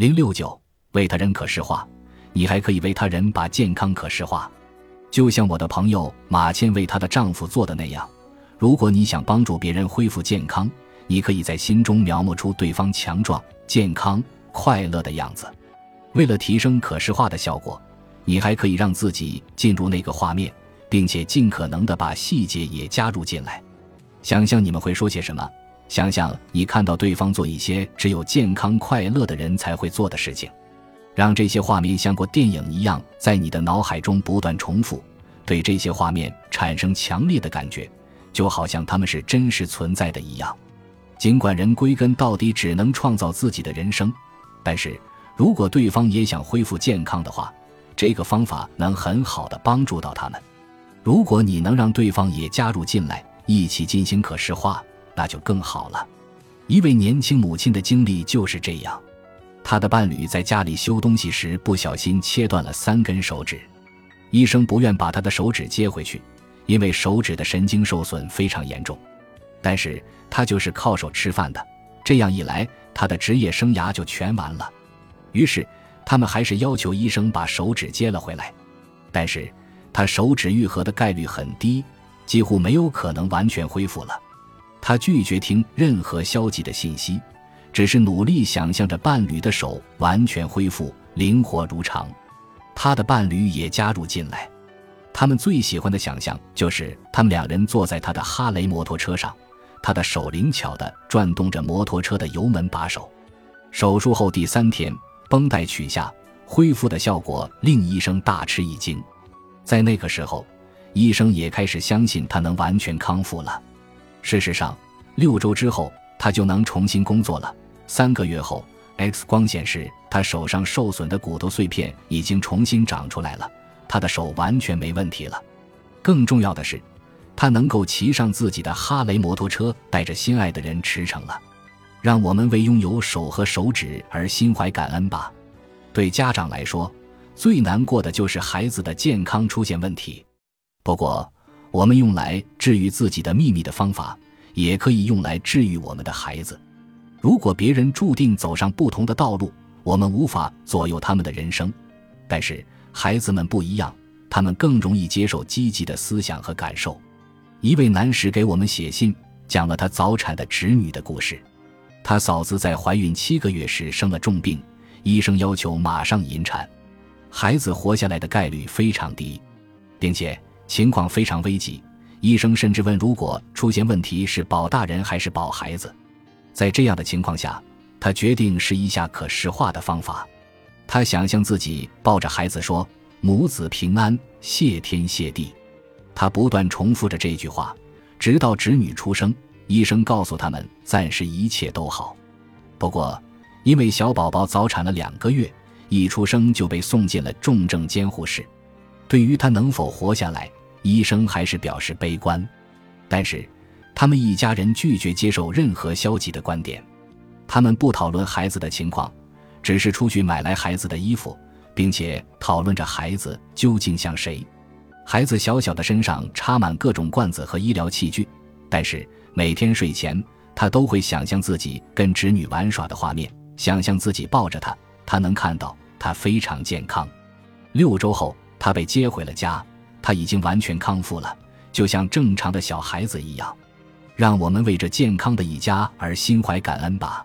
零六九，为他人可视化，你还可以为他人把健康可视化，就像我的朋友马倩为她的丈夫做的那样。如果你想帮助别人恢复健康，你可以在心中描摹出对方强壮、健康、快乐的样子。为了提升可视化的效果，你还可以让自己进入那个画面，并且尽可能的把细节也加入进来。想象你们会说些什么？想想你看到对方做一些只有健康快乐的人才会做的事情，让这些画面像过电影一样在你的脑海中不断重复，对这些画面产生强烈的感觉。就好像他们是真实存在的一样，尽管人归根到底只能创造自己的人生，但是如果对方也想恢复健康的话，这个方法能很好的帮助到他们。如果你能让对方也加入进来，一起进行可视化，那就更好了。一位年轻母亲的经历就是这样，她的伴侣在家里修东西时不小心切断了三根手指，医生不愿把他的手指接回去。因为手指的神经受损非常严重，但是他就是靠手吃饭的，这样一来，他的职业生涯就全完了。于是，他们还是要求医生把手指接了回来，但是他手指愈合的概率很低，几乎没有可能完全恢复了。他拒绝听任何消极的信息，只是努力想象着伴侣的手完全恢复，灵活如常。他的伴侣也加入进来。他们最喜欢的想象就是他们两人坐在他的哈雷摩托车上，他的手灵巧地转动着摩托车的油门把手。手术后第三天，绷带取下，恢复的效果令医生大吃一惊。在那个时候，医生也开始相信他能完全康复了。事实上，六周之后他就能重新工作了。三个月后，X 光显示他手上受损的骨头碎片已经重新长出来了。他的手完全没问题了，更重要的是，他能够骑上自己的哈雷摩托车，带着心爱的人驰骋了。让我们为拥有手和手指而心怀感恩吧。对家长来说，最难过的就是孩子的健康出现问题。不过，我们用来治愈自己的秘密的方法，也可以用来治愈我们的孩子。如果别人注定走上不同的道路，我们无法左右他们的人生，但是。孩子们不一样，他们更容易接受积极的思想和感受。一位男士给我们写信，讲了他早产的侄女的故事。他嫂子在怀孕七个月时生了重病，医生要求马上引产，孩子活下来的概率非常低，并且情况非常危急。医生甚至问，如果出现问题是保大人还是保孩子？在这样的情况下，他决定试一下可视化的方法。他想象自己抱着孩子说：“母子平安，谢天谢地。”他不断重复着这句话，直到侄女出生。医生告诉他们，暂时一切都好。不过，因为小宝宝早产了两个月，一出生就被送进了重症监护室。对于他能否活下来，医生还是表示悲观。但是，他们一家人拒绝接受任何消极的观点，他们不讨论孩子的情况。只是出去买来孩子的衣服，并且讨论着孩子究竟像谁。孩子小小的身上插满各种罐子和医疗器具，但是每天睡前，他都会想象自己跟侄女玩耍的画面，想象自己抱着她，他能看到她非常健康。六周后，他被接回了家，他已经完全康复了，就像正常的小孩子一样。让我们为这健康的一家而心怀感恩吧。